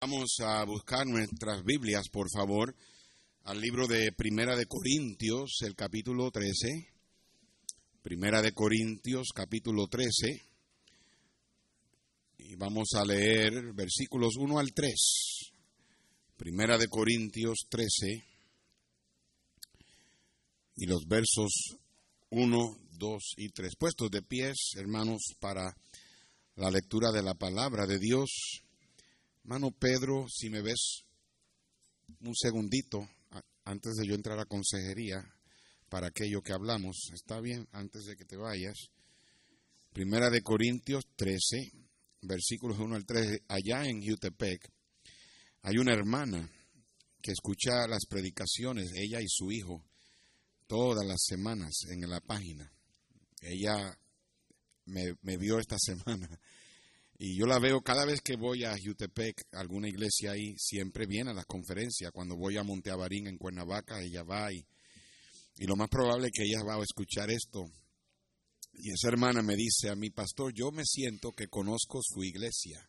Vamos a buscar nuestras Biblias, por favor, al libro de Primera de Corintios, el capítulo 13. Primera de Corintios, capítulo 13. Y vamos a leer versículos 1 al 3. Primera de Corintios 13. Y los versos 1, 2 y 3. Puestos de pies, hermanos, para la lectura de la palabra de Dios. Hermano Pedro, si me ves un segundito antes de yo entrar a consejería para aquello que hablamos, está bien, antes de que te vayas. Primera de Corintios 13, versículos 1 al 3, allá en Jutepec, hay una hermana que escucha las predicaciones, ella y su hijo, todas las semanas en la página. Ella me vio esta semana y yo la veo cada vez que voy a Jutepec, alguna iglesia ahí, siempre viene a las conferencias. Cuando voy a Monteabarín en Cuernavaca, ella va y, y lo más probable es que ella va a escuchar esto. Y esa hermana me dice a mi pastor, yo me siento que conozco su iglesia.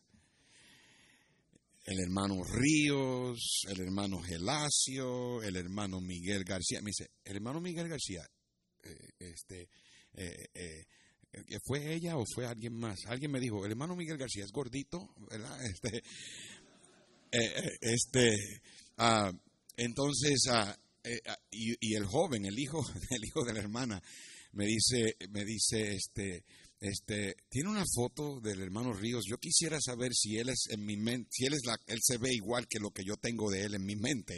El hermano Ríos, el hermano Gelacio, el hermano Miguel García. Me dice, el hermano Miguel García, eh, este, eh, eh, ¿Fue ella o fue alguien más? Alguien me dijo, el hermano Miguel García es gordito, ¿verdad? Este, eh, eh, este ah, entonces, ah, eh, ah, y, el joven, el hijo, el hijo de la hermana, me dice, me dice, este, este, tiene una foto del hermano Ríos. Yo quisiera saber si él es en mi mente, si él es la, él se ve igual que lo que yo tengo de él en mi mente.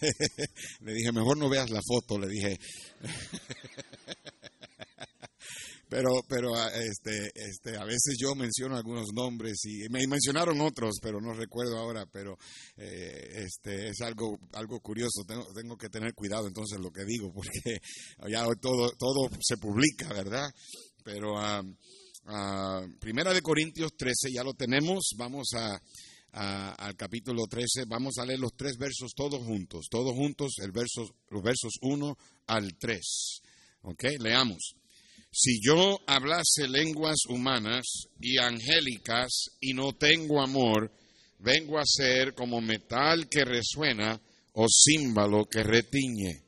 le dije, mejor no veas la foto. Le dije. Pero pero ah, este este a veces yo menciono algunos nombres y me mencionaron otros pero no recuerdo ahora pero eh, este es algo algo curioso tengo, tengo que tener cuidado entonces lo que digo porque ya todo todo se publica verdad pero uh, primera de Corintios 13 ya lo tenemos vamos a al capítulo 13, vamos a leer los tres versos todos juntos, todos juntos, el verso, los versos 1 al 3. ¿Ok? Leamos. Si yo hablase lenguas humanas y angélicas y no tengo amor, vengo a ser como metal que resuena o címbalo que retiñe.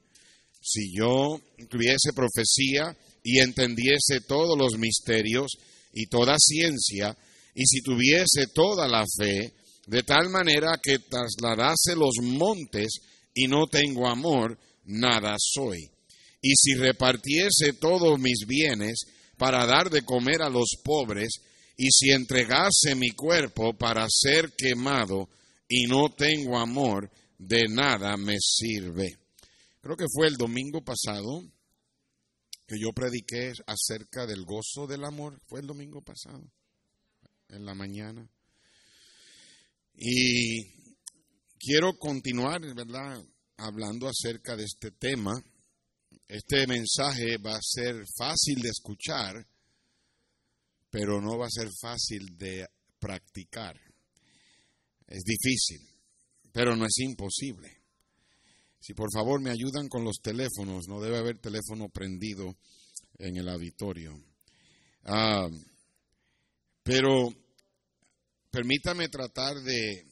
Si yo tuviese profecía y entendiese todos los misterios y toda ciencia, y si tuviese toda la fe, de tal manera que trasladase los montes y no tengo amor, nada soy y si repartiese todos mis bienes para dar de comer a los pobres, y si entregase mi cuerpo para ser quemado y no tengo amor, de nada me sirve. Creo que fue el domingo pasado que yo prediqué acerca del gozo del amor. Fue el domingo pasado, en la mañana. Y quiero continuar, ¿verdad?, hablando acerca de este tema este mensaje va a ser fácil de escuchar, pero no va a ser fácil de practicar. Es difícil, pero no es imposible. Si por favor me ayudan con los teléfonos, no debe haber teléfono prendido en el auditorio. Ah, pero permítame tratar de,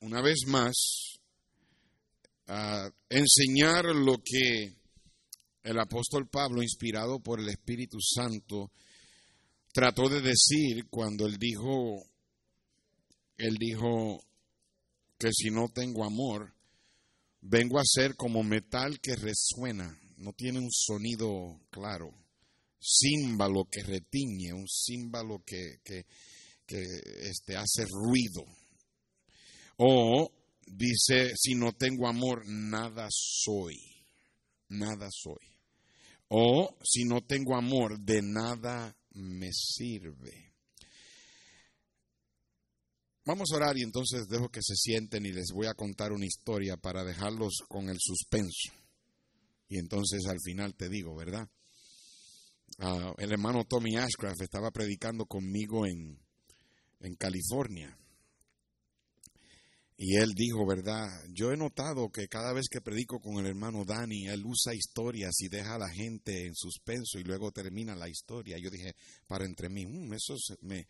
una vez más, ah, enseñar lo que el apóstol Pablo, inspirado por el Espíritu Santo, trató de decir cuando él dijo, él dijo que si no tengo amor, vengo a ser como metal que resuena, no tiene un sonido claro, címbalo que retiñe, un címbalo que, que, este, hace ruido. O dice, si no tengo amor, nada soy, nada soy. O si no tengo amor, de nada me sirve. Vamos a orar y entonces dejo que se sienten y les voy a contar una historia para dejarlos con el suspenso. Y entonces al final te digo, ¿verdad? Ah, el hermano Tommy Ashcraft estaba predicando conmigo en, en California y él dijo, ¿verdad? Yo he notado que cada vez que predico con el hermano Dani, él usa historias y deja a la gente en suspenso y luego termina la historia. Yo dije, para entre mí, mm, eso me,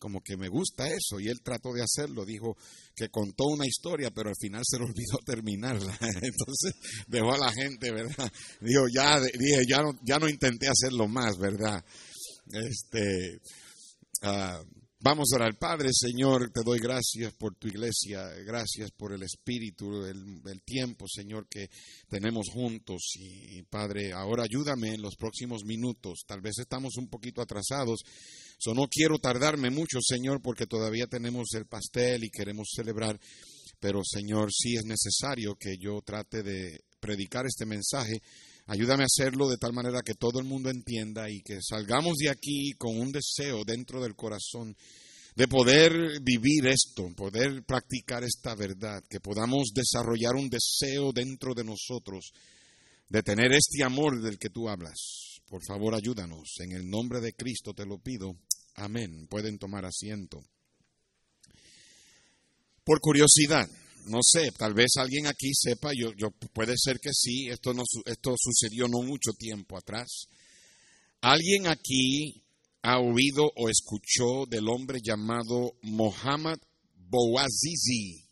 como que me gusta eso. Y él trató de hacerlo, dijo que contó una historia, pero al final se le olvidó terminarla. Entonces dejó a la gente, ¿verdad? Dijo, ya, dije, ya no, ya no intenté hacerlo más, ¿verdad? Este, uh, Vamos a orar. Padre, Señor, te doy gracias por tu iglesia, gracias por el espíritu, el, tiempo, Señor, que tenemos juntos. Y, Padre, ahora ayúdame en los próximos minutos. Tal vez estamos un poquito atrasados. So, no quiero tardarme mucho, Señor, porque todavía tenemos el pastel y queremos celebrar. Pero, Señor, sí es necesario que yo trate de predicar este mensaje Ayúdame a hacerlo de tal manera que todo el mundo entienda y que salgamos de aquí con un deseo dentro del corazón de poder vivir esto, poder practicar esta verdad, que podamos desarrollar un deseo dentro de nosotros de tener este amor del que tú hablas. Por favor, ayúdanos. En el nombre de Cristo te lo pido. Amén. Pueden tomar asiento. Por curiosidad, no sé, tal vez alguien aquí sepa, yo, yo puede ser que sí, esto, no, esto sucedió no mucho tiempo atrás. ¿Alguien aquí ha oído o escuchó del hombre llamado Mohammad Bouazizi,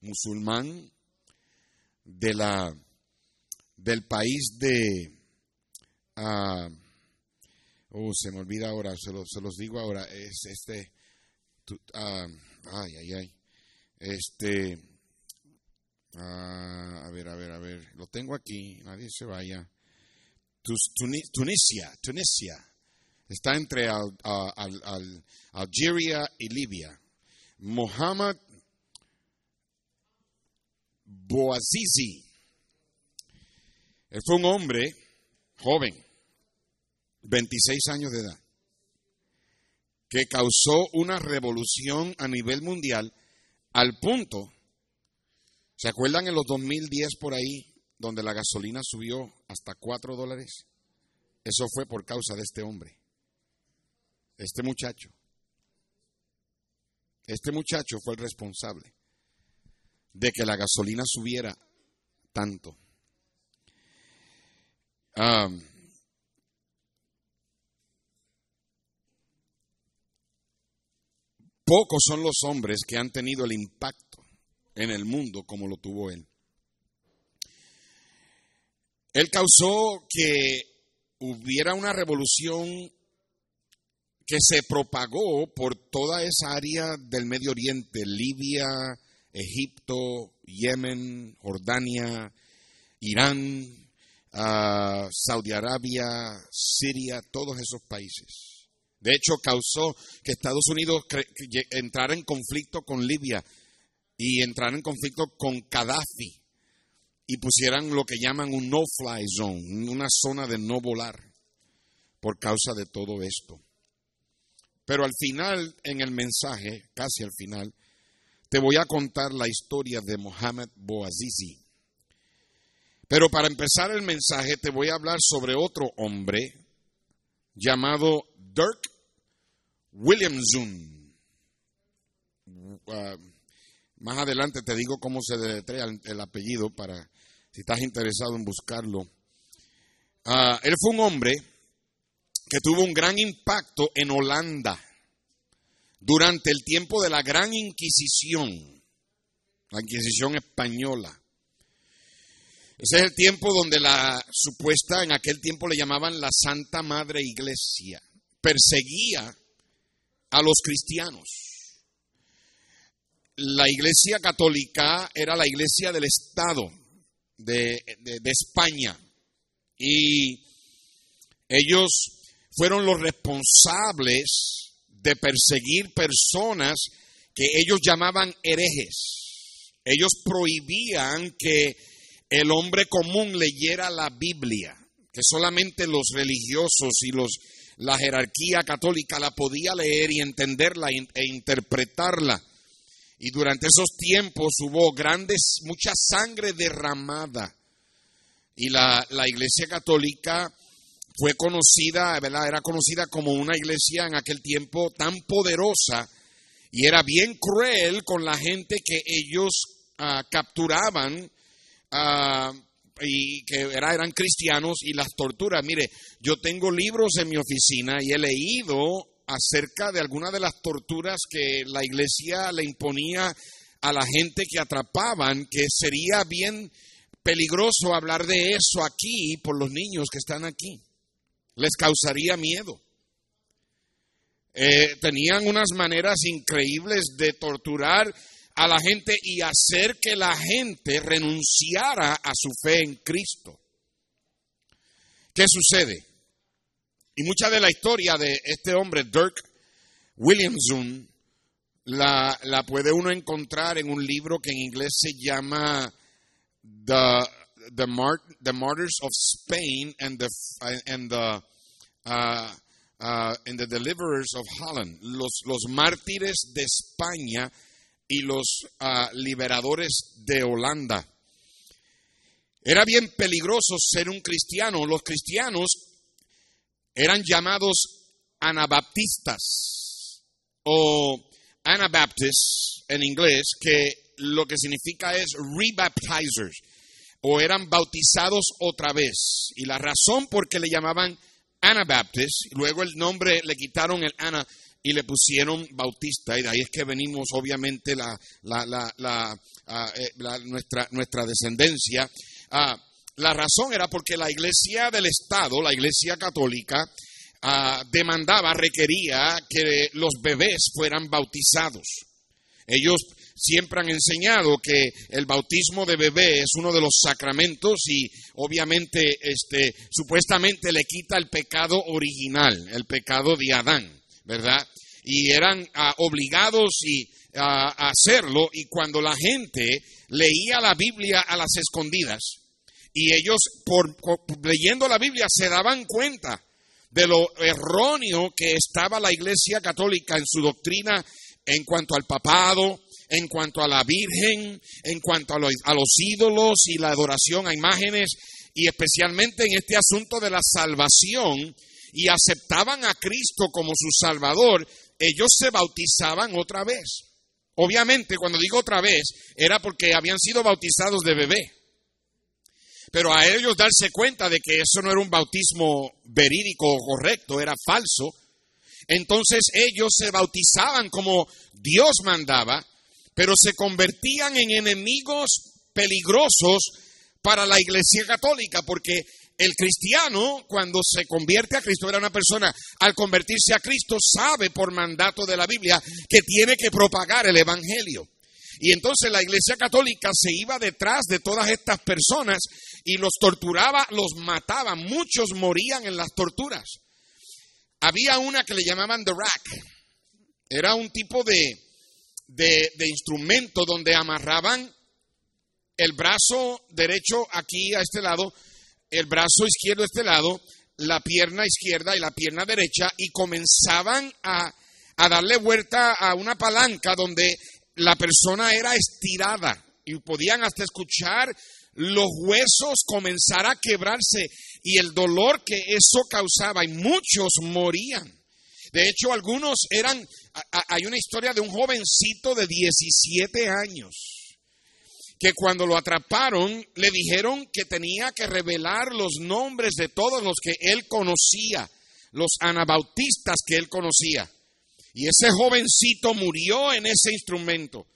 musulmán de la, del país de... Uh, oh, se me olvida ahora, se, se los digo ahora, es este... Uh, Ay, ay, ay. Este. Ah, a ver, a ver, a ver. Lo tengo aquí. Nadie se vaya. Tunisia, Tunisia. Está entre al, Algeria y Libia. Mohamed Bouazizi. Él fue un hombre joven, 26 años de edad que causó una revolución a nivel mundial al punto, ¿se acuerdan en los 2010 por ahí, donde la gasolina subió hasta 4 dólares? Eso fue por causa de este hombre, este muchacho. Este muchacho fue el responsable de que la gasolina subiera tanto. Ah, Pocos son los hombres que han tenido el impacto en el mundo como lo tuvo él. Él causó que hubiera una revolución que se propagó por toda esa área del Medio Oriente, Libia, Egipto, Yemen, Jordania, Irán, ah, Saudi Arabia, Siria, todos esos países. De hecho, causó que Estados Unidos entrara en conflicto con Libia y entrara en conflicto con Gaddafi y pusieran lo que llaman un no-fly zone, una zona de no volar, por causa de todo esto. Pero al final, en el mensaje, casi al final, te voy a contar la historia de Mohamed Bouazizi. Pero para empezar el mensaje, te voy a hablar sobre otro hombre llamado Dirk Williamson. Uh, más adelante te digo cómo se deletrea el, apellido para si estás interesado en buscarlo. Uh, él fue un hombre que tuvo un gran impacto en Holanda durante el tiempo de la Gran Inquisición, la Inquisición española. Ese es el tiempo donde la supuesta, en aquel tiempo le llamaban la Santa Madre Iglesia, perseguía a los cristianos. La iglesia católica era la iglesia del Estado de, España y ellos fueron los responsables de perseguir personas que ellos llamaban herejes. Ellos prohibían que el hombre común leyera la Biblia, que solamente los religiosos y los la jerarquía católica la podía leer y entenderla e interpretarla. Y durante esos tiempos hubo grandes, mucha sangre derramada. Y la, iglesia católica fue conocida. Era conocida como una iglesia en aquel tiempo tan poderosa y era bien cruel con la gente que ellos ah, capturaban, ah, y que eran cristianos y las torturas. Mire, yo tengo libros en mi oficina y he leído acerca de algunas de las torturas que la iglesia le imponía a la gente que atrapaban, que sería bien peligroso hablar de eso aquí por los niños que están aquí. Les causaría miedo. Eh, tenían unas maneras increíbles de torturar a la gente y hacer que la gente renunciara a su fe en Cristo. ¿Qué sucede? Y mucha de la historia de este hombre, Dirk Williamson, la, puede uno encontrar en un libro que en inglés se llama The, the, the Martyrs of Spain and the, the, uh, uh, and the Deliverers of Holland, los, los mártires de España y los uh, liberadores de Holanda. Era bien peligroso ser un cristiano. Los cristianos eran llamados anabaptistas o anabaptists en inglés, que lo que significa es rebaptizers o eran bautizados otra vez. Y la razón por qué le llamaban Anabaptists, luego el nombre le quitaron el Ana y le pusieron Bautista, y de ahí es que venimos obviamente la, ah, eh, nuestra, descendencia. Ah, la razón era porque la iglesia del Estado, la iglesia católica, ah, demandaba, requería que los bebés fueran bautizados. Ellos siempre han enseñado que el bautismo de bebé es uno de los sacramentos y obviamente este supuestamente le quita el pecado original, el pecado de Adán, ¿verdad? Y eran ah, obligados y, a hacerlo y cuando la gente leía la Biblia a las escondidas y ellos leyendo la Biblia se daban cuenta de lo erróneo que estaba la Iglesia Católica en su doctrina en cuanto al papado, en cuanto a la Virgen, en cuanto a a los ídolos y la adoración a imágenes, y especialmente en este asunto de la salvación, y aceptaban a Cristo como su Salvador, ellos se bautizaban otra vez. Obviamente, cuando digo otra vez, era porque habían sido bautizados de bebé. Pero a ellos darse cuenta de que eso no era un bautismo verídico o correcto, era falso, entonces ellos se bautizaban como Dios mandaba pero se convertían en enemigos peligrosos para la Iglesia Católica, porque el cristiano, cuando se convierte a Cristo, era una persona, al convertirse a Cristo, sabe por mandato de la Biblia que tiene que propagar el Evangelio. Y entonces la Iglesia Católica se iba detrás de todas estas personas y los torturaba, los mataba. Muchos morían en las torturas. Había una que le llamaban The Rack. Era un tipo de, de, instrumento donde amarraban el brazo derecho aquí a este lado, el brazo izquierdo a este lado, la pierna izquierda y la pierna derecha y comenzaban a, a darle vuelta a una palanca donde la persona era estirada y podían hasta escuchar los huesos comenzar a quebrarse y el dolor que eso causaba y muchos morían. De hecho, algunos eran hay una historia de un jovencito de 17 años que cuando lo atraparon le dijeron que tenía que revelar los nombres de todos los que él conocía, los anabautistas que él conocía. Y ese jovencito murió en ese instrumento.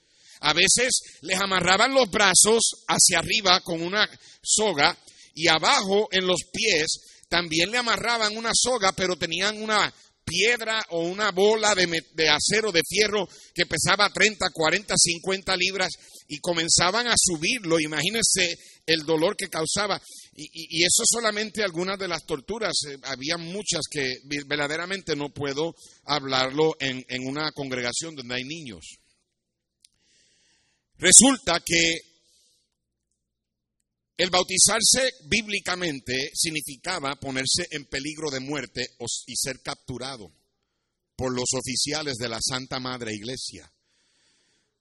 A veces les amarraban los brazos hacia arriba con una soga y abajo en los pies también le amarraban una soga, pero tenían una piedra o una bola de, acero, de fierro que pesaba 30, 40, 50 libras y comenzaban a subirlo. Imagínense el dolor que causaba. Y, eso solamente algunas de las torturas. Eh, había muchas que verdaderamente no puedo hablarlo en, en una congregación donde hay niños. Resulta que el bautizarse bíblicamente significaba ponerse en peligro de muerte y ser capturado por los oficiales de la Santa Madre Iglesia.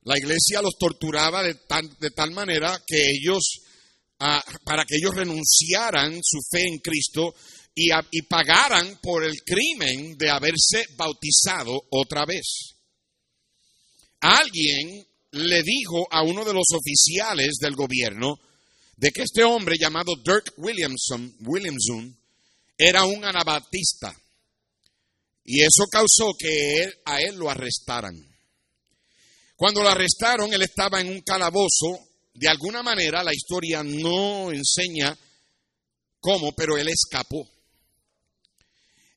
La iglesia los torturaba de tal, manera que ellos, ah, para que ellos renunciaran su fe en Cristo y, y pagaran por el crimen de haberse bautizado otra vez. Alguien le dijo a uno de los oficiales del gobierno, de que este hombre llamado Dirk Williamson, Williamson era un anabatista. Y eso causó que a él lo arrestaran. Cuando lo arrestaron, él estaba en un calabozo. De alguna manera, la historia no enseña cómo, pero él escapó.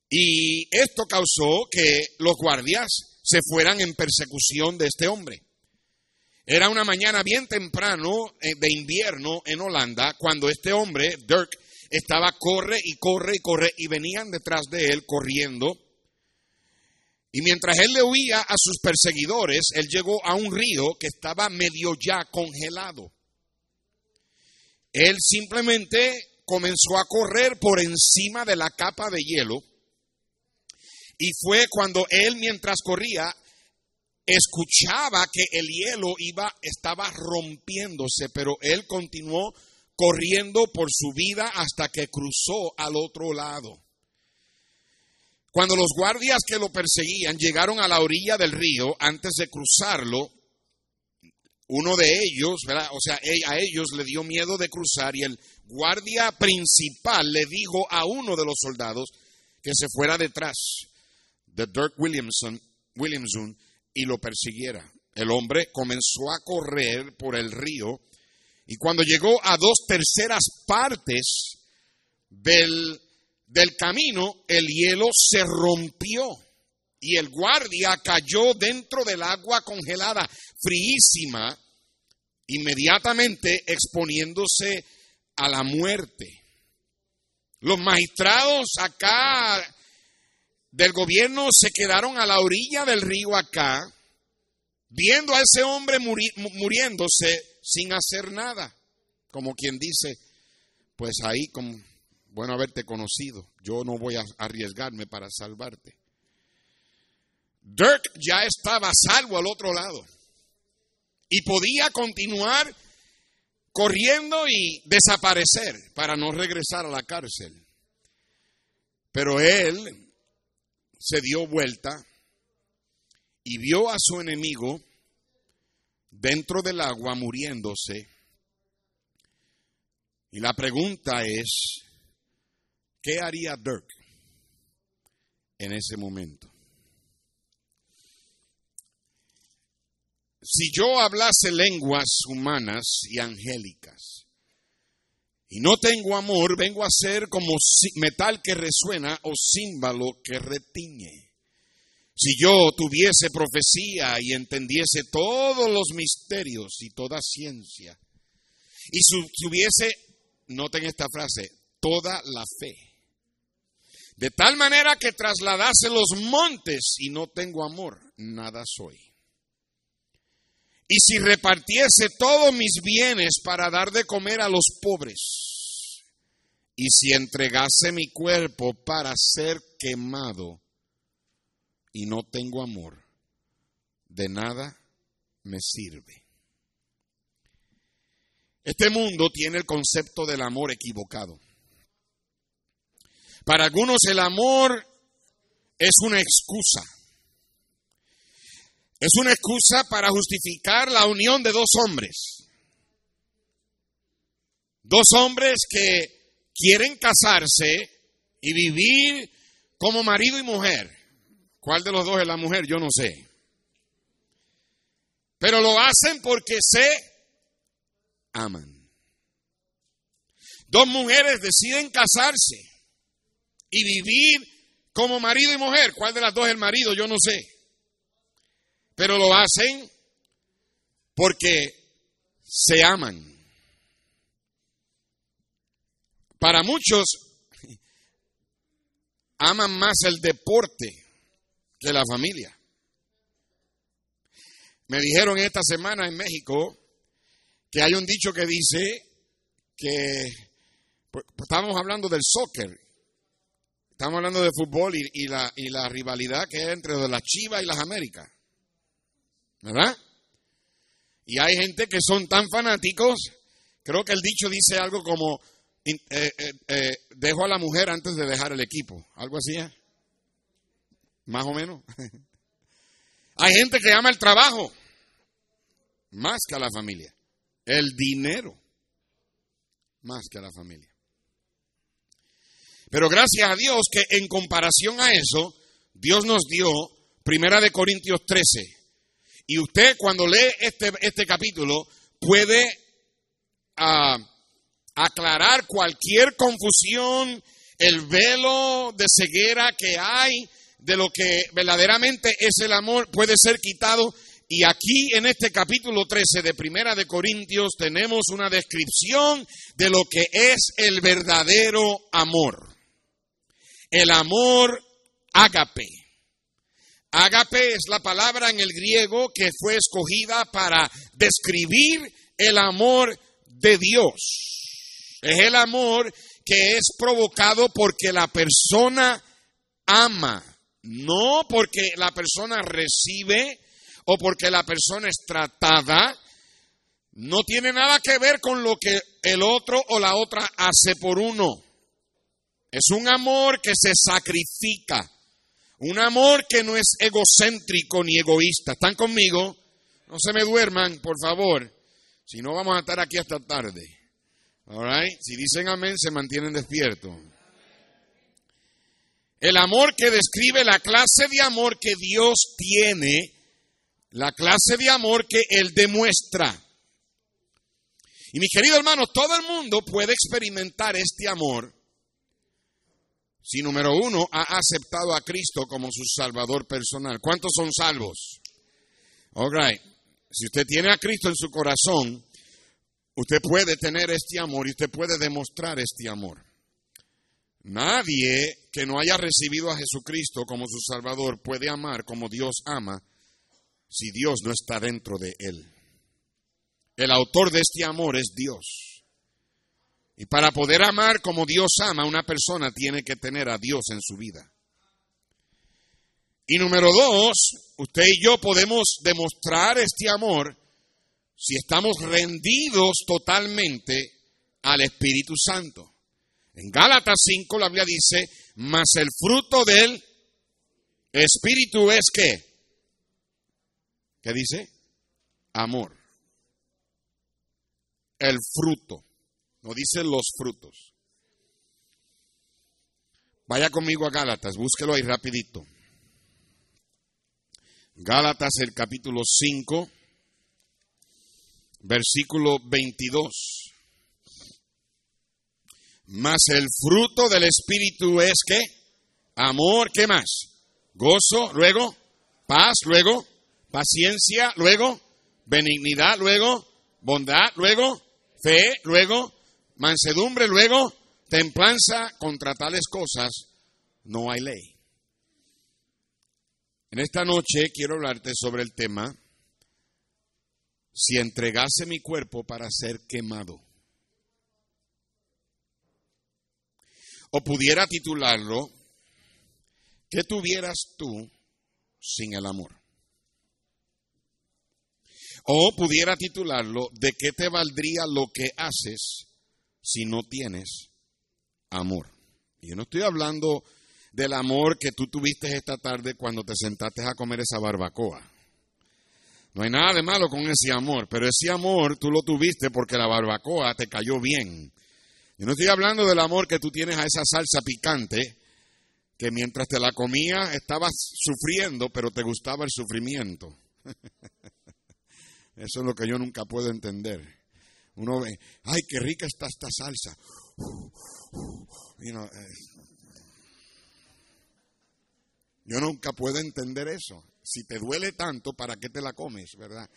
Y esto causó que los guardias se fueran en persecución de este hombre. Era una mañana bien temprano eh, de invierno en Holanda cuando este hombre, Dirk, estaba corre y corre y corre y venían detrás de él corriendo. Y mientras él le huía a sus perseguidores, él llegó a un río que estaba medio ya congelado. Él simplemente comenzó a correr por encima de la capa de hielo y fue cuando él mientras corría escuchaba que el hielo iba estaba rompiéndose, pero él continuó corriendo por su vida hasta que cruzó al otro lado. Cuando los guardias que lo perseguían llegaron a la orilla del río antes de cruzarlo, uno de ellos, o sea, a ellos le dio miedo de cruzar y el guardia principal le dijo a uno de los soldados que se fuera detrás de Dirk Williamson, Williamson y lo persiguiera. El hombre comenzó a correr por el río y cuando llegó a dos terceras partes del, del camino, el hielo se rompió y el guardia cayó dentro del agua congelada, fríísima, inmediatamente exponiéndose a la muerte. Los magistrados acá del gobierno se quedaron a la orilla del río acá, viendo a ese hombre muriéndose sin hacer nada. Como quien dice, pues ahí, como, bueno haberte conocido, yo no voy a arriesgarme para salvarte. Dirk ya estaba salvo al otro lado y podía continuar corriendo y desaparecer para no regresar a la cárcel. Pero él se dio vuelta y vio a su enemigo dentro del agua muriéndose. Y la pregunta es, ¿qué haría Dirk en ese momento? Si yo hablase lenguas humanas y angélicas, y no tengo amor, vengo a ser como metal que resuena o címbalo que retiñe. Si yo tuviese profecía y entendiese todos los misterios y toda ciencia, y tuviese, noten esta frase, toda la fe, de tal manera que trasladase los montes y no tengo amor, nada soy. Y si repartiese todos mis bienes para dar de comer a los pobres, y si entregase mi cuerpo para ser quemado, y no tengo amor, de nada me sirve. Este mundo tiene el concepto del amor equivocado. Para algunos el amor es una excusa es una excusa para justificar la unión de dos hombres. Dos hombres que quieren casarse y vivir como marido y mujer. ¿Cuál de los dos es la mujer? Yo no sé. Pero lo hacen porque se aman. Dos mujeres deciden casarse y vivir como marido y mujer. ¿Cuál de las dos es el marido? Yo no sé. Pero lo hacen porque se aman. Para muchos, aman más el deporte que la familia. Me dijeron esta semana en México que hay un dicho que dice que pues, estamos hablando del soccer, estamos hablando de fútbol y, la, rivalidad que hay entre las Chivas y las Américas. ¿verdad? Y hay gente que son tan fanáticos, creo que el dicho dice algo como, eh, eh, eh, dejo a la mujer antes de dejar el equipo, algo así, más o menos. hay gente que ama el trabajo más que a la familia, el dinero. más que a la familia. Pero gracias a Dios que en comparación a eso, Dios nos dio Primera de Corintios 13. Y usted cuando lee este, este capítulo puede ah, aclarar cualquier confusión, el velo de ceguera que hay de lo que verdaderamente es el amor puede ser quitado. Y aquí en este capítulo 13 de Primera de Corintios tenemos una descripción de lo que es el verdadero amor. El amor ágape. Ágape es la palabra en el griego que fue escogida para describir el amor de Dios. Es el amor que es provocado porque la persona ama, no porque la persona recibe o porque la persona es tratada. No tiene nada que ver con lo que el otro o la otra hace por uno. Es un amor que se sacrifica. Un amor que no es egocéntrico ni egoísta. ¿Están conmigo? No se me duerman, por favor. Si no, vamos a estar aquí hasta tarde. All Si dicen amén, se mantienen despiertos. El amor que describe la clase de amor que Dios tiene, la clase de amor que Él demuestra. Y mi querido hermano, todo el mundo puede experimentar este amor si número uno ha aceptado a Cristo como su Salvador personal. ¿Cuántos son salvos? All right. Si usted tiene a Cristo en su corazón, usted puede tener este amor y usted puede demostrar este amor. Nadie que no haya recibido a Jesucristo como su Salvador puede amar como Dios ama si Dios no está dentro de él. El autor de este amor es Dios. Y para poder amar como Dios ama, una persona tiene que tener a Dios en su vida. Y número dos, usted y yo podemos demostrar este amor si estamos rendidos totalmente al Espíritu Santo. En Gálatas 5 la Biblia dice, mas el fruto del Espíritu es qué? ¿Qué dice? Amor. El fruto. No dice los frutos. Vaya conmigo a Gálatas, búsquelo ahí rapidito. Gálatas el capítulo 5, versículo 22. Mas el fruto del Espíritu es que amor, ¿qué más? Gozo, luego paz, luego paciencia, luego benignidad, luego bondad, luego fe, luego Mansedumbre, luego, templanza, contra tales cosas no hay ley. En esta noche quiero hablarte sobre el tema, si entregase mi cuerpo para ser quemado. O pudiera titularlo, ¿qué tuvieras tú sin el amor? O pudiera titularlo, ¿de qué te valdría lo que haces si no tienes amor. Y yo no estoy hablando del amor que tú tuviste esta tarde cuando te sentaste a comer esa barbacoa. No hay nada de malo con ese amor, pero ese amor tú lo tuviste porque la barbacoa te cayó bien. Yo no estoy hablando del amor que tú tienes a esa salsa picante, que mientras te la comía estabas sufriendo, pero te gustaba el sufrimiento. Eso es lo que yo nunca puedo entender. Uno ve, ay, qué rica está esta salsa. Eh, yo nunca puedo entender eso. Si te duele tanto, ¿para qué te la comes, verdad?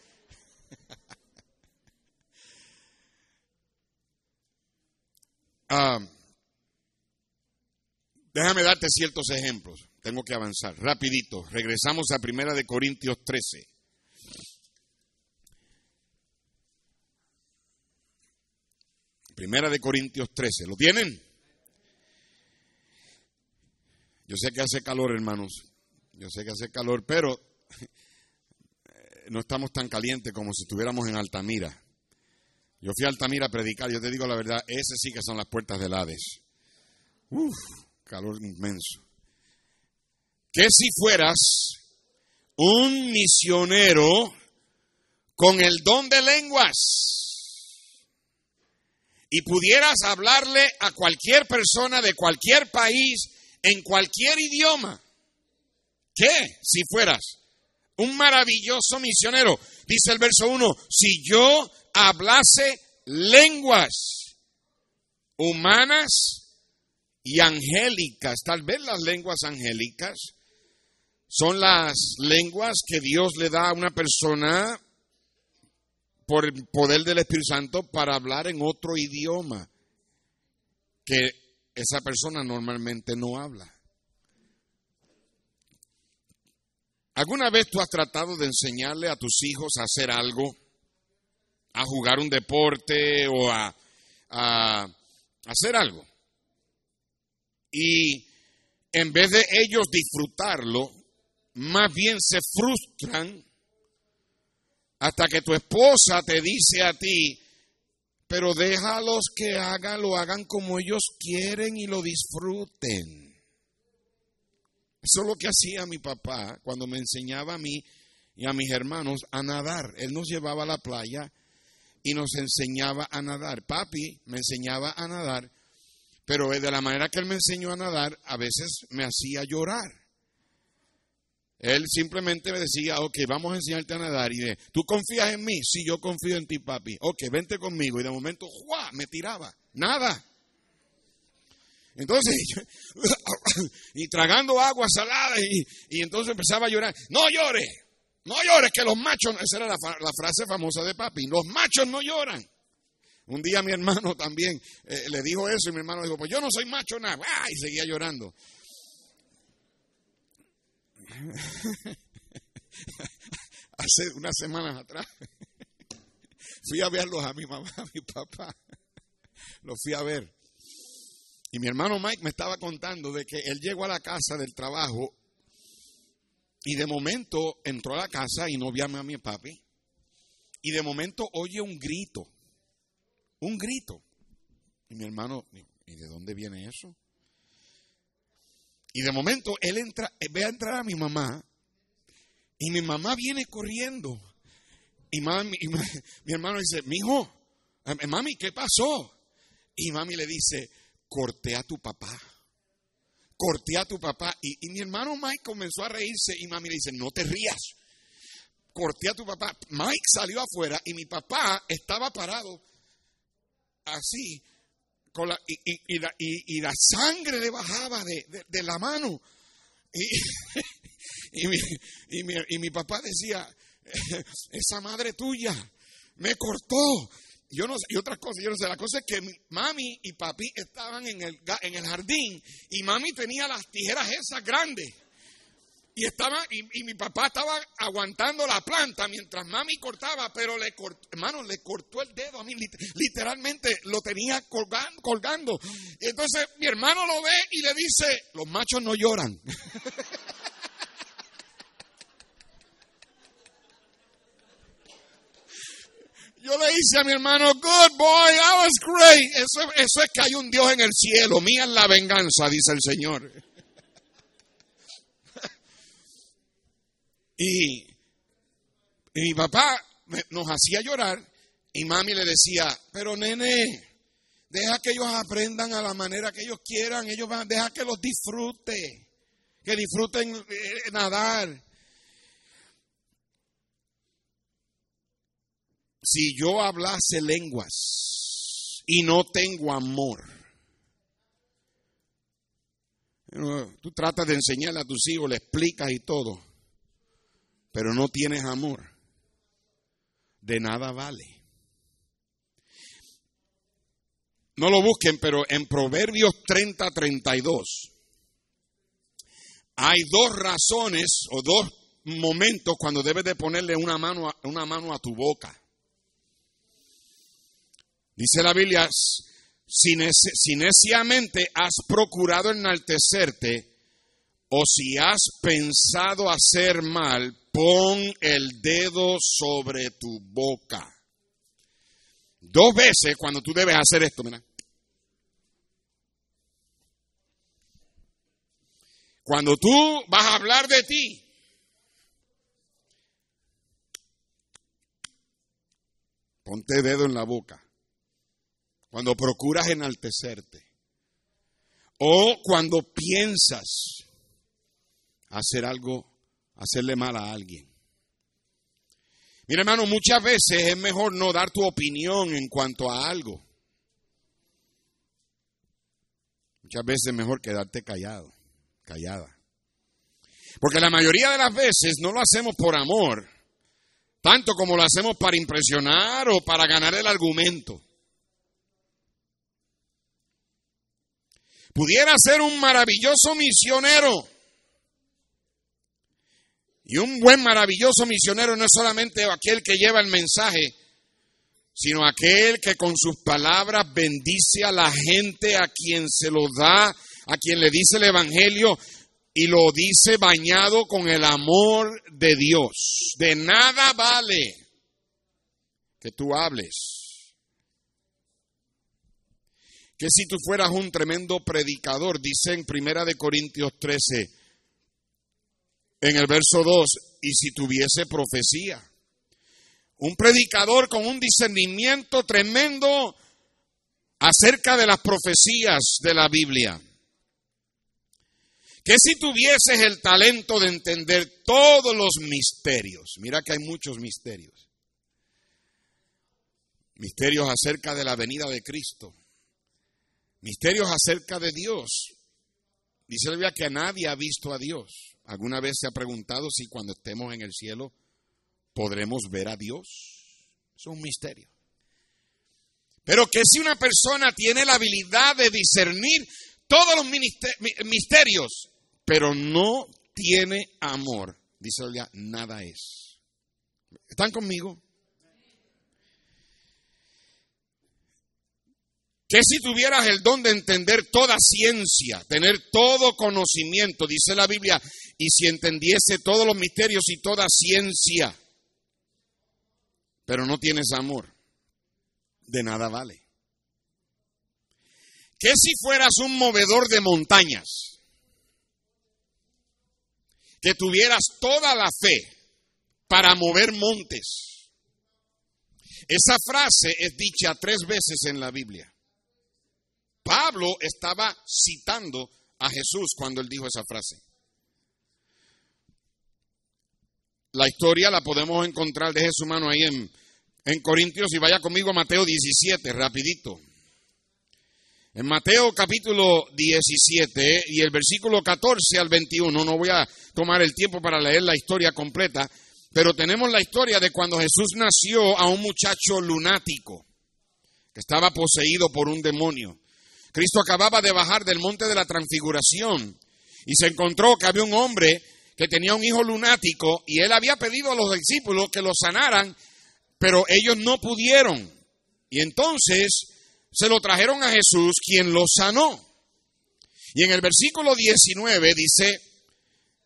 Ah, déjame darte ciertos ejemplos. Tengo que avanzar. Rapidito. Regresamos a Primera de Corintios 13. Primera de Corintios 13. ¿Lo tienen? Yo sé que hace calor, hermanos. Yo sé que hace calor, pero no estamos tan calientes como si estuviéramos en Altamira. Yo fui a Altamira a predicar, yo te digo la verdad, ese sí que son las puertas del Hades. Uf, calor inmenso. Que si fueras un misionero con el don de lenguas y pudieras hablarle a cualquier persona de cualquier país en cualquier idioma. ¿Qué si fueras un maravilloso misionero? Dice el verso 1, si yo hablase lenguas humanas y angélicas, tal vez las lenguas angélicas son las lenguas que Dios le da a una persona por el poder del Espíritu Santo para hablar en otro idioma que esa persona normalmente no habla. ¿Alguna vez tú has tratado de enseñarle a tus hijos a hacer algo? A jugar un deporte o a, hacer algo. Y en vez de ellos disfrutarlo, más bien se frustran hasta que tu esposa te dice a ti, pero déjalos que hagan, lo hagan como ellos quieren y lo disfruten. Eso es lo que hacía mi papá cuando me enseñaba a mí y a mis hermanos a nadar. Él nos llevaba a la playa y nos enseñaba a nadar. Papi me enseñaba a nadar, pero de la manera que él me enseñó a nadar, a veces me hacía llorar. Él simplemente me decía, ok, vamos a enseñarte a nadar. Y de, ¿tú confías en mí? Sí, yo confío en ti, papi. Ok, vente conmigo. Y de momento, ¡juá! Me tiraba. Nada. Entonces, y tragando agua salada, y, entonces empezaba a llorar. No llores, no llores, que los machos, esa era la, frase famosa de papi, los machos no lloran. Un día mi hermano también eh, le dijo eso y mi hermano dijo, pues yo no soy macho nada. Y seguía llorando. Hace unas semanas atrás fui a verlos a mi mamá, a mi papá. Los fui a ver. Y mi hermano Mike me estaba contando de que él llegó a la casa del trabajo y de momento entró a la casa y no vio a mi papi. Y de momento oye un grito. Un grito. Y mi hermano, ¿y de dónde viene eso? Y de momento él entra, ve a entrar a mi mamá y mi mamá viene corriendo. Y, mami, mi hermano dice, mi hijo, eh, mami, ¿qué pasó? Y mami le dice, corté a tu papá. Corté a tu papá. Y, y mi hermano Mike comenzó a reírse y mami le dice, no te rías. Corté a tu papá. Mike salió afuera y mi papá estaba parado así y, la, sangre le bajaba de, la mano. Y, mi, papá decía, esa madre tuya me cortó. Yo no y otras cosas, yo no sé, la cosa es que mami y papi estaban en el, en el jardín y mami tenía las tijeras esas grandes. Y estaba, y, mi papá estaba aguantando la planta mientras mami cortaba, pero le cortó, hermano, le cortó el dedo a mí, literalmente lo tenía colgando. Y entonces mi hermano lo ve y le dice, los machos no lloran. Yo le hice a mi hermano, good boy, that was great. Eso, eso es que hay un Dios en el cielo, mía es la venganza, dice el Señor. Y, mi papá nos hacía llorar y mami le decía, pero nene, deja que ellos aprendan a la manera que ellos quieran, ellos van, deja que los disfruten, que disfruten eh, nadar. Si yo hablase lenguas y no tengo amor, tú tratas de enseñarle a tus hijos, le explicas y todo pero no tienes amor, de nada vale. No lo busquen, pero en Proverbios 30, 32 hay dos razones o dos momentos cuando debes de ponerle una mano a, una mano a tu boca. Dice la Biblia, si, neciamente has procurado enaltecerte, o si has pensado hacer mal, pon el dedo sobre tu boca. Dos veces cuando tú debes hacer esto, mira. Cuando tú vas a hablar de ti, ponte dedo en la boca. cuando procuras enaltecerte, o cuando piensas hacer algo, hacerle mal a alguien. Mira hermano, muchas veces es mejor no dar tu opinión en cuanto a algo. Muchas veces es mejor quedarte callado, callada. Porque la mayoría de las veces no lo hacemos por amor, tanto como lo hacemos para impresionar o para ganar el argumento. Pudiera ser un maravilloso misionero. Y un buen maravilloso misionero no es solamente aquel que lleva el mensaje, sino aquel que con sus palabras bendice a la gente, a quien se lo da, a quien le dice el Evangelio, y lo dice bañado con el amor de Dios. De nada vale que tú hables. Que si tú fueras un tremendo predicador, dice en Primera de Corintios 13, en el verso 2, y si tuviese profecía. Un predicador con un discernimiento tremendo acerca de las profecías de la Biblia que si tuvieses el talento de entender todos los misterios, mira que hay muchos misterios, misterios acerca de la venida de Cristo, misterios acerca de Dios. Dice la Biblia que nadie ha visto a Dios. ¿Alguna vez se ha preguntado si cuando estemos en el cielo podremos ver a Dios? Es un misterio. Pero que si una persona tiene la habilidad de discernir todos los misterios, pero no tiene amor, dice Biblia, nada es. ¿Están conmigo? Que si tuvieras el don de entender toda ciencia, tener todo conocimiento, dice la Biblia, y si entendiese todos los misterios y toda ciencia, pero no tienes amor, de nada vale. Que si fueras un movedor de montañas, que tuvieras toda la fe para mover montes. Esa frase es dicha tres veces en la Biblia. Pablo estaba citando a Jesús cuando él dijo esa frase. La historia la podemos encontrar, deje su mano ahí en, en Corintios y vaya conmigo a Mateo 17, rapidito. En Mateo capítulo 17 y el versículo 14 al 21, no voy a tomar el tiempo para leer la historia completa, pero tenemos la historia de cuando Jesús nació a un muchacho lunático que estaba poseído por un demonio. Cristo acababa de bajar del monte de la transfiguración y se encontró que había un hombre que tenía un hijo lunático y él había pedido a los discípulos que lo sanaran, pero ellos no pudieron. Y entonces se lo trajeron a Jesús, quien lo sanó. Y en el versículo 19 dice,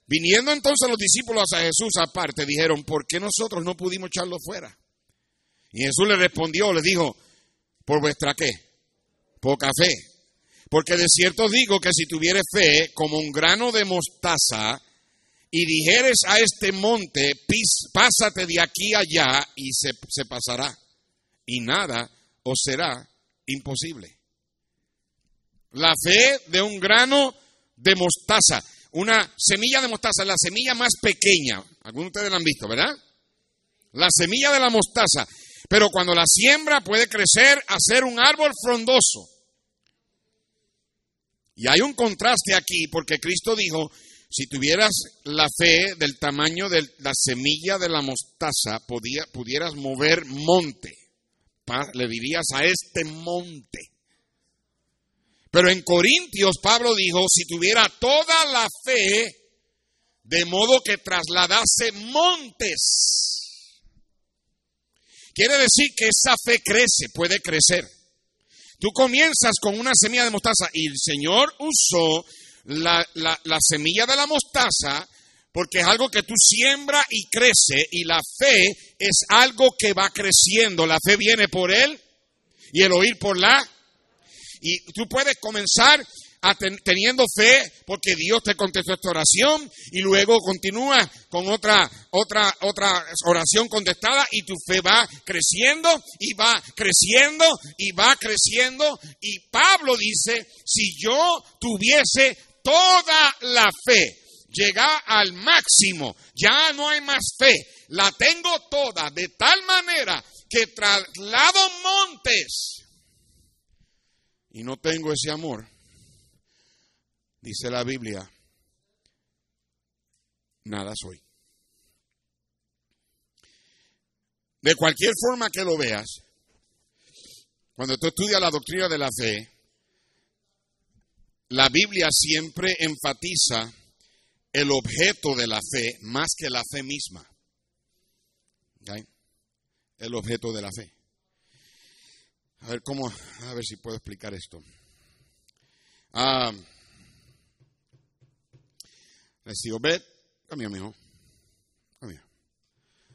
viniendo entonces los discípulos a Jesús aparte, dijeron, ¿por qué nosotros no pudimos echarlo fuera? Y Jesús le respondió, le dijo, ¿por vuestra qué? Poca fe. Porque de cierto digo que si tuvieres fe como un grano de mostaza y dijeres a este monte, pásate de aquí allá y se, se pasará. Y nada os será imposible. La fe de un grano de mostaza. Una semilla de mostaza, la semilla más pequeña. Algunos de ustedes la han visto, ¿verdad? La semilla de la mostaza. Pero cuando la siembra puede crecer a ser un árbol frondoso. Y hay un contraste aquí porque Cristo dijo, si tuvieras la fe del tamaño de la semilla de la mostaza, pudieras mover monte le dirías a este monte. Pero en Corintios Pablo dijo, si tuviera toda la fe, de modo que trasladase montes. Quiere decir que esa fe crece, puede crecer. Tú comienzas con una semilla de mostaza y el Señor usó la, la semilla de la mostaza porque es algo que tú siembra y crece y la fe es algo que va creciendo. La fe viene por él y el oír por la. Y tú puedes comenzar teniendo fe porque Dios te contestó esta oración y luego continúa con otra otra otra oración contestada y tu fe va creciendo y va creciendo y va creciendo y Pablo dice, si yo tuviese toda la fe, llega al máximo, ya no hay más fe, la tengo toda de tal manera que traslado montes y no tengo ese amor dice la Biblia, nada soy. De cualquier forma que lo veas, cuando tú estudias la doctrina de la fe, la Biblia siempre enfatiza el objeto de la fe más que la fe misma. El objeto de la fe. A ver cómo, a ver si puedo explicar esto. Ah, Let's see, Obed, come here, mijo. Come here.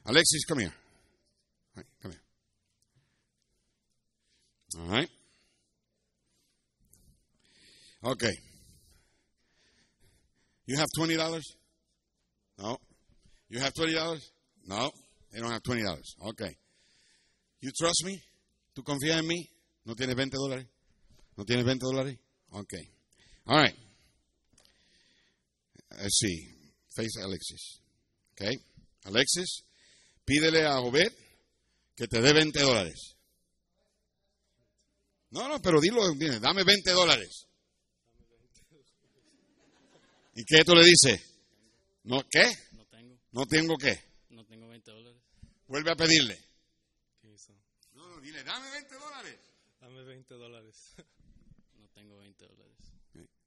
Alexis, come here. All right, come here. All right. Okay. You have twenty dollars? No. You have twenty dollars? No. They don't have twenty dollars. Okay. You trust me? ¿Tú confías en mí? ¿No tienes 20 dólares? ¿No tienes 20 dólares? Okay. All right. Eh, sí, face Alexis. ¿Ok? Alexis, pídele a Obed que te dé 20 dólares. No, no, pero dilo, dime, dame 20 dólares. ¿Y qué tú le dices? ¿No, ¿Qué? No tengo. ¿No tengo qué? No tengo 20 dólares. Vuelve a pedirle. ¿Qué hizo? No, no, dile, dame 20 dólares. Dame 20 dólares. no tengo 20 dólares.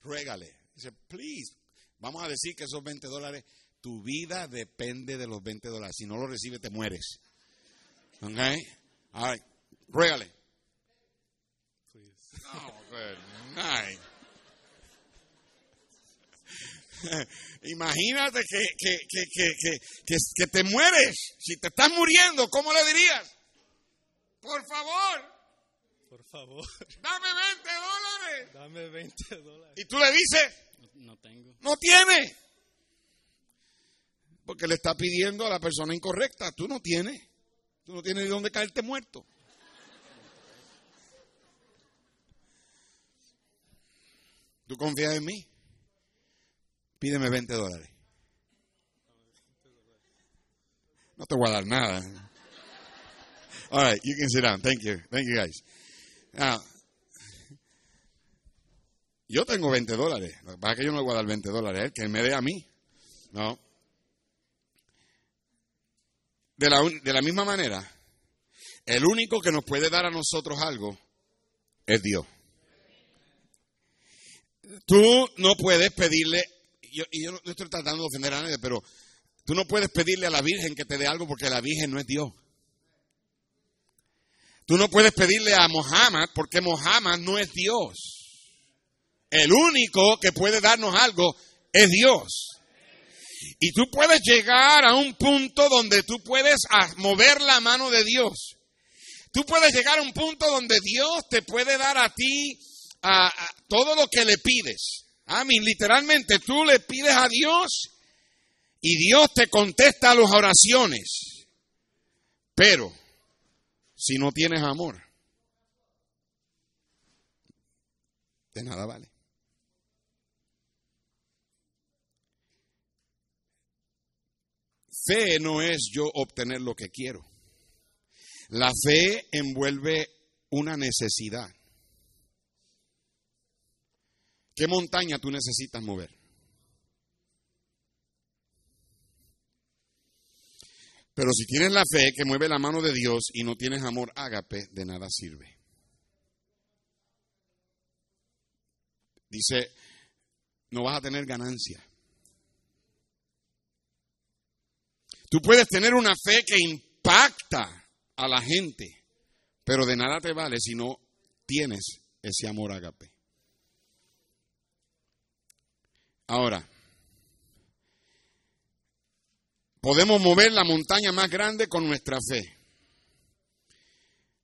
Ruégale. Dice, please, Vamos a decir que esos 20 dólares, tu vida depende de los 20 dólares. Si no lo recibes, te mueres. ¿Ok? All right. Ruégale. Oh, good night. Imagínate que, que, que, que, te mueres. Si te estás muriendo, ¿cómo le dirías? Por favor. Por favor. Dame 20 dólares. Dame 20 dólares. Y tú le dices, no tengo. No tiene. Porque le está pidiendo a la persona incorrecta. Tú no tienes. Tú no tienes de dónde caerte muerto. ¿Tú confías en mí? Pídeme 20 dólares. No te voy a dar nada. All right, you can sit down. Thank you. Thank you, guys. Yo tengo 20 dólares. Lo que pasa es que yo no le voy a dar 20 dólares, ¿eh? que me dé a mí. No. De la, de la misma manera, el único que nos puede dar a nosotros algo es Dios. Tú no puedes pedirle, y yo no estoy tratando de ofender a nadie, pero tú no puedes pedirle a la Virgen que te dé algo porque la Virgen no es Dios. Tú no puedes pedirle a Mohammed porque Mohammed no es Dios. El único que puede darnos algo es Dios. Y tú puedes llegar a un punto donde tú puedes mover la mano de Dios. Tú puedes llegar a un punto donde Dios te puede dar a ti todo lo que le pides. Amén. Literalmente tú le pides a Dios y Dios te contesta a las oraciones. Pero si no tienes amor, de nada vale. Fe no es yo obtener lo que quiero. La fe envuelve una necesidad. ¿Qué montaña tú necesitas mover? Pero si tienes la fe que mueve la mano de Dios y no tienes amor ágape, de nada sirve. Dice, no vas a tener ganancia. Tú puedes tener una fe que impacta a la gente, pero de nada te vale si no tienes ese amor agape. Ahora, podemos mover la montaña más grande con nuestra fe,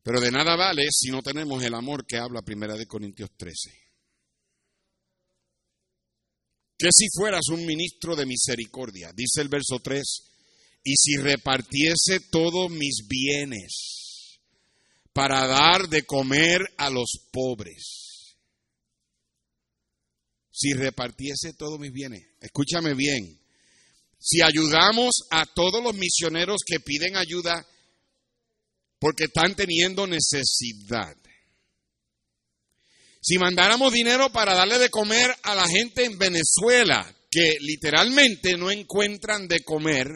pero de nada vale si no tenemos el amor que habla Primera de Corintios 13. que si fueras un ministro de misericordia, dice el verso 3, y si repartiese todos mis bienes para dar de comer a los pobres. Si repartiese todos mis bienes, escúchame bien, si ayudamos a todos los misioneros que piden ayuda porque están teniendo necesidad, si mandáramos dinero para darle de comer a la gente en Venezuela, que literalmente no encuentran de comer,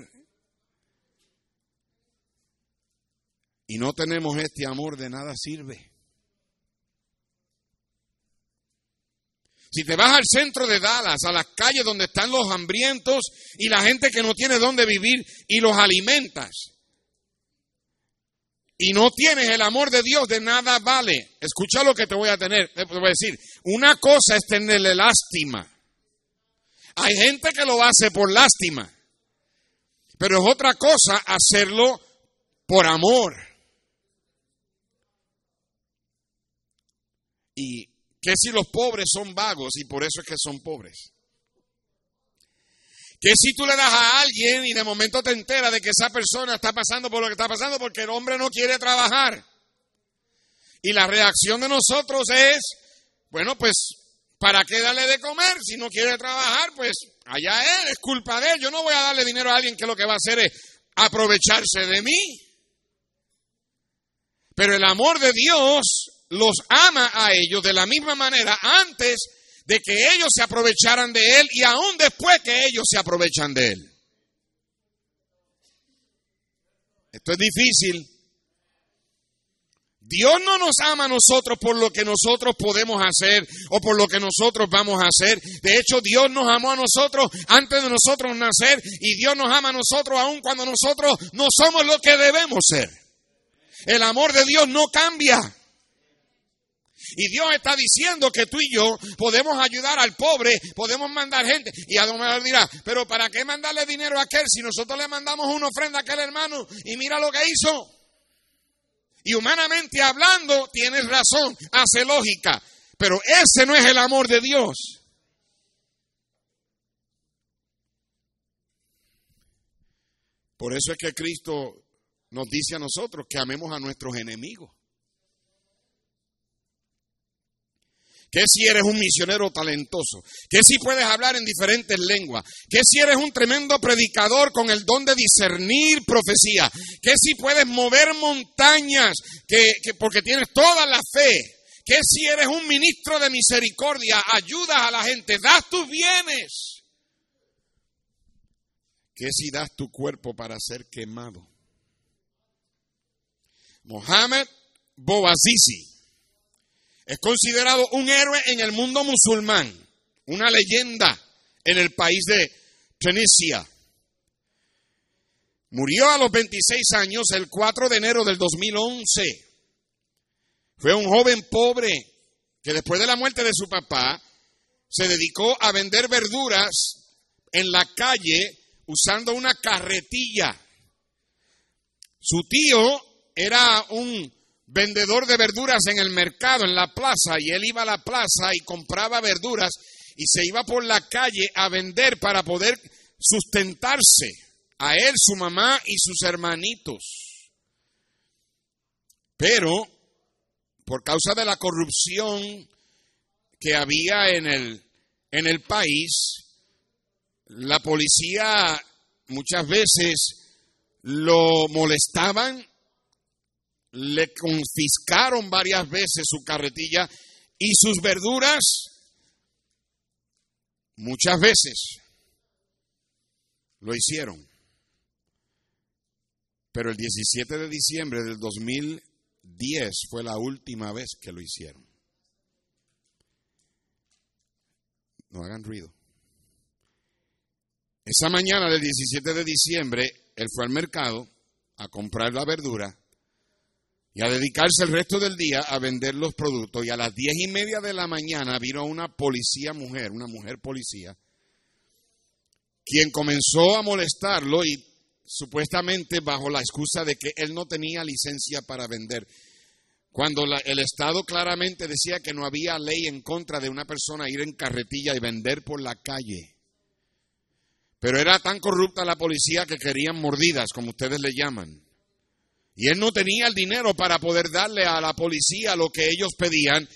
y no tenemos este amor, de nada sirve. Si te vas al centro de Dallas, a las calles donde están los hambrientos y la gente que no tiene dónde vivir y los alimentas, y no tienes el amor de Dios, de nada vale. Escucha lo que te voy a tener, te voy a decir. Una cosa es tenerle lástima. Hay gente que lo hace por lástima, pero es otra cosa hacerlo por amor. Y que si los pobres son vagos y por eso es que son pobres. Que si tú le das a alguien y de momento te enteras de que esa persona está pasando por lo que está pasando porque el hombre no quiere trabajar. Y la reacción de nosotros es, bueno, pues, ¿para qué darle de comer? Si no quiere trabajar, pues allá él, es culpa de él. Yo no voy a darle dinero a alguien que lo que va a hacer es aprovecharse de mí. Pero el amor de Dios los ama a ellos de la misma manera antes de que ellos se aprovecharan de Él y aún después que ellos se aprovechan de Él. Esto es difícil. Dios no nos ama a nosotros por lo que nosotros podemos hacer o por lo que nosotros vamos a hacer. De hecho, Dios nos amó a nosotros antes de nosotros nacer y Dios nos ama a nosotros aún cuando nosotros no somos lo que debemos ser. El amor de Dios no cambia. Y Dios está diciendo que tú y yo podemos ayudar al pobre, podemos mandar gente. Y a lo mejor dirá, pero ¿para qué mandarle dinero a aquel si nosotros le mandamos una ofrenda a aquel hermano y mira lo que hizo? Y humanamente hablando, tienes razón, hace lógica. Pero ese no es el amor de Dios. Por eso es que Cristo nos dice a nosotros que amemos a nuestros enemigos. Que si eres un misionero talentoso, que si puedes hablar en diferentes lenguas, que si eres un tremendo predicador con el don de discernir profecía, que si puedes mover montañas, que, porque tienes toda la fe, que si eres un ministro de misericordia, ayudas a la gente, das tus bienes, que si das tu cuerpo para ser quemado. Mohammed Bouazizi es considerado un héroe en el mundo musulmán, una leyenda en el país de Tunisia. Murió a los 26 años el 4 de enero del 2011. Fue un joven pobre que después de la muerte de su papá se dedicó a vender verduras en la calle usando una carretilla. Su tío era un vendedor de verduras en el mercado, en la plaza, y él iba a la plaza y compraba verduras y se iba por la calle a vender para poder sustentarse a él, su mamá y sus hermanitos. Pero, por causa de la corrupción que había en el, en el país, la policía muchas veces lo molestaban le confiscaron varias veces su carretilla y sus verduras muchas veces lo hicieron. Pero el 17 de diciembre del 2010 fue la última vez que lo hicieron. No hagan ruido. Esa mañana del 17 de diciembre, él fue al mercado a comprar la verdura y a dedicarse el resto del día a vender los productos. Y a las diez y media de la mañana vino una policía mujer, una mujer policía, quien comenzó a molestarlo y supuestamente bajo la excusa de que él no tenía licencia para vender. Cuando el Estado claramente decía que no había ley en contra de una persona ir en carretilla y vender por la calle. Pero era tan corrupta la policía que querían mordidas, como ustedes le llaman. Y él no tenía el dinero para poder darle a la policía lo que ellos pedían.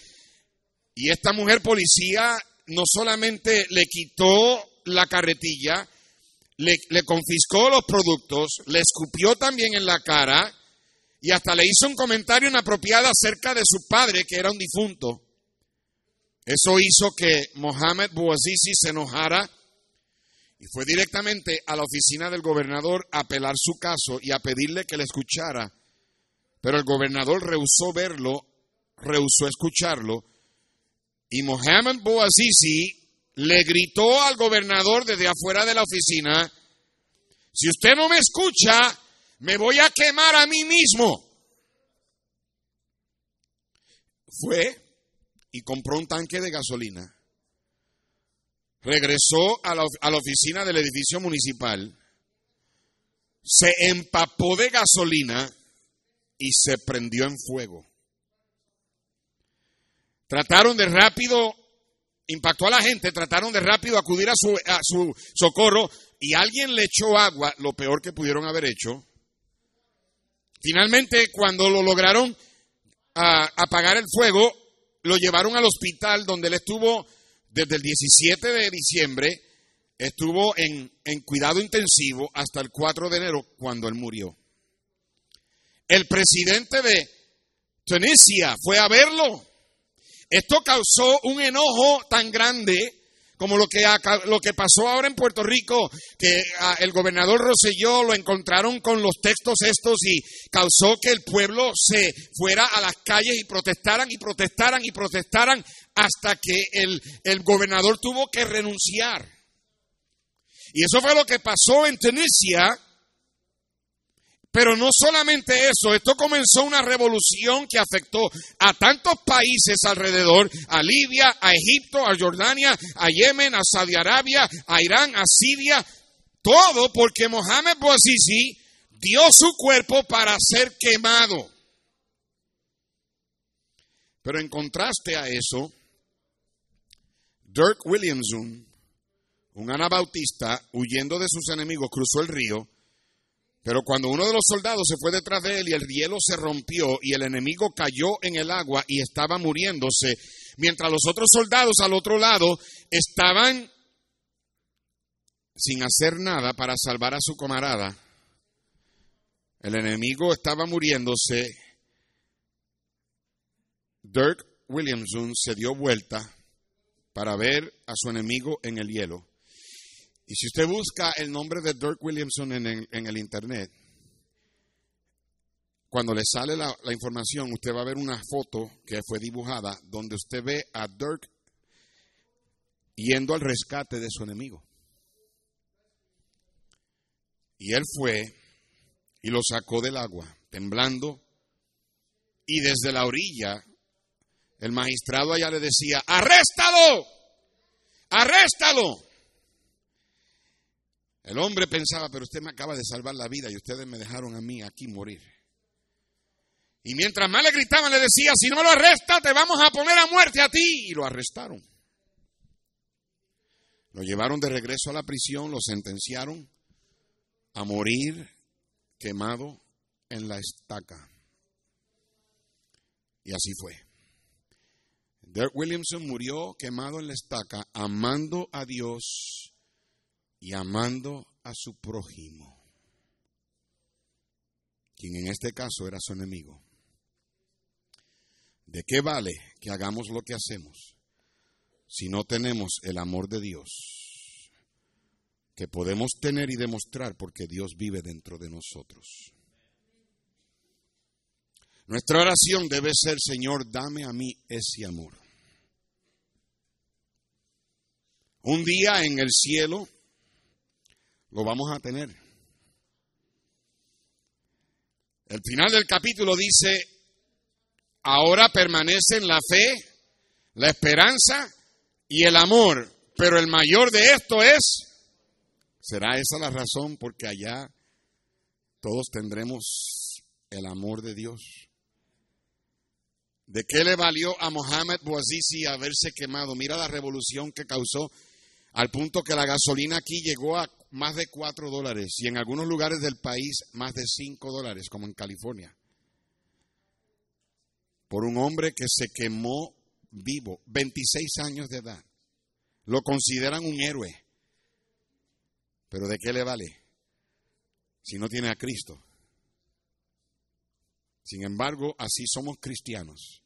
Y esta mujer policía no solamente le quitó la carretilla, le, confiscó los productos, le escupió también en la cara y hasta le hizo un comentario inapropiado acerca de su padre, que era un difunto. Eso hizo que Mohamed Bouazizi se enojara y fue directamente a la oficina del gobernador a apelar su caso y a pedirle que le escuchara. Pero el gobernador rehusó verlo, rehusó escucharlo, y Mohamed Bouazizi le gritó al gobernador desde afuera de la oficina, si usted no me escucha, me voy a quemar a mí mismo. Fue y compró un tanque de gasolina. Regresó a la, a la, oficina del edificio municipal, se empapó de gasolina y se prendió en fuego. Trataron de rápido, impactó a la gente, trataron de rápido acudir a su, a su socorro y alguien le echó agua, lo peor que pudieron haber hecho. Finalmente, cuando lo lograron apagar el fuego, lo llevaron al hospital donde él estuvo desde el 17 de diciembre, estuvo en, en cuidado intensivo hasta el 4 de enero cuando él murió. El presidente de Tunisia fue a verlo. Esto causó un enojo tan grande como lo que, lo que pasó ahora en Puerto Rico, que el gobernador Roselló lo encontraron con los textos estos y causó que el pueblo se fuera a las calles y protestaran y protestaran y protestaran hasta que el, el gobernador tuvo que renunciar. Y eso fue lo que pasó en Tunisia pero no solamente eso, esto comenzó una revolución que afectó a tantos países alrededor, a Libia, a Egipto, a Jordania, a Yemen, a Saudi Arabia, a Irán, a Siria, todo porque Mohamed Bouazizi dio su cuerpo para ser quemado. Pero en contraste a eso, Dirk Williamson, un anabautista, huyendo de sus enemigos, cruzó el río pero cuando uno de los soldados se fue detrás de él y el hielo se rompió y el enemigo cayó en el agua y estaba muriéndose, mientras los otros soldados al otro lado estaban sin hacer nada para salvar a su camarada, el enemigo estaba muriéndose, Dirk Williamson se dio vuelta para ver a su enemigo en el hielo y si usted busca el nombre de Dirk Williamson en el, Internet, cuando le sale la, información, usted va a ver una foto que fue dibujada donde usted ve a Dirk yendo al rescate de su enemigo. Y él fue y lo sacó del agua, temblando, y desde la orilla el magistrado allá le decía, arréstalo, arréstalo. El hombre pensaba, pero usted me acaba de salvar la vida y ustedes me dejaron a mí aquí morir. Y mientras más le gritaban, le decía, si no lo arrestas, te vamos a poner a muerte a ti. Y lo arrestaron. Lo llevaron de regreso a la prisión, lo sentenciaron a morir quemado en la estaca. Y así fue. Dirk Williamson murió quemado en la estaca, amando a Dios y amando a su prójimo, quien en este caso era su enemigo. ¿De qué vale que hagamos lo que hacemos si no tenemos el amor de Dios que podemos tener y demostrar porque Dios vive dentro de nosotros? Nuestra oración debe ser, Señor, dame a mí ese amor. Un día en el cielo lo vamos a tener. El final del capítulo dice, ahora permanecen la fe, la esperanza y el amor, pero el mayor de esto es, será esa la razón porque allá todos tendremos el amor de Dios. ¿De qué le valió a Mohamed Bouazizi haberse quemado? Mira la revolución que causó al punto que la gasolina aquí llegó a más de 4 dólares y en algunos lugares del país más de 5 dólares, como en California, por un hombre que se quemó vivo, 26 años de edad. Lo consideran un héroe. Pero ¿de qué le vale si no tiene a Cristo? Sin embargo, así somos cristianos,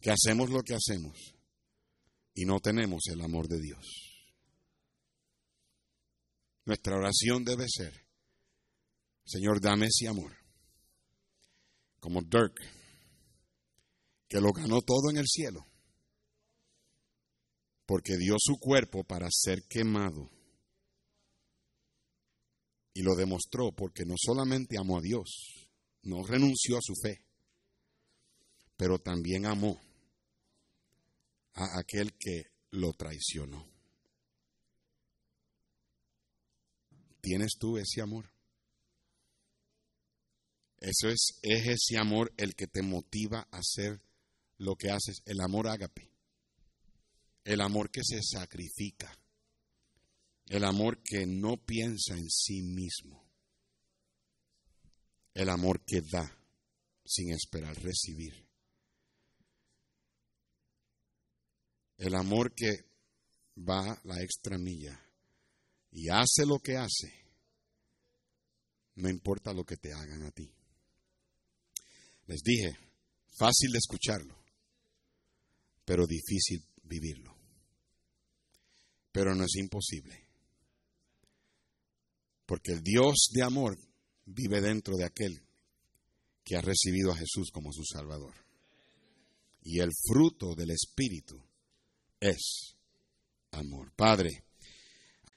que hacemos lo que hacemos y no tenemos el amor de Dios. Nuestra oración debe ser, Señor, dame ese amor, como Dirk, que lo ganó todo en el cielo, porque dio su cuerpo para ser quemado. Y lo demostró porque no solamente amó a Dios, no renunció a su fe, pero también amó a aquel que lo traicionó. ¿Tienes tú ese amor? Eso es, es ese amor el que te motiva a hacer lo que haces, el amor ágape, el amor que se sacrifica, el amor que no piensa en sí mismo, el amor que da sin esperar recibir. El amor que va la extra milla y hace lo que hace, no importa lo que te hagan a ti. Les dije, fácil de escucharlo, pero difícil vivirlo. Pero no es imposible. Porque el Dios de amor vive dentro de aquel que ha recibido a Jesús como su Salvador. Y el fruto del Espíritu es amor. Padre,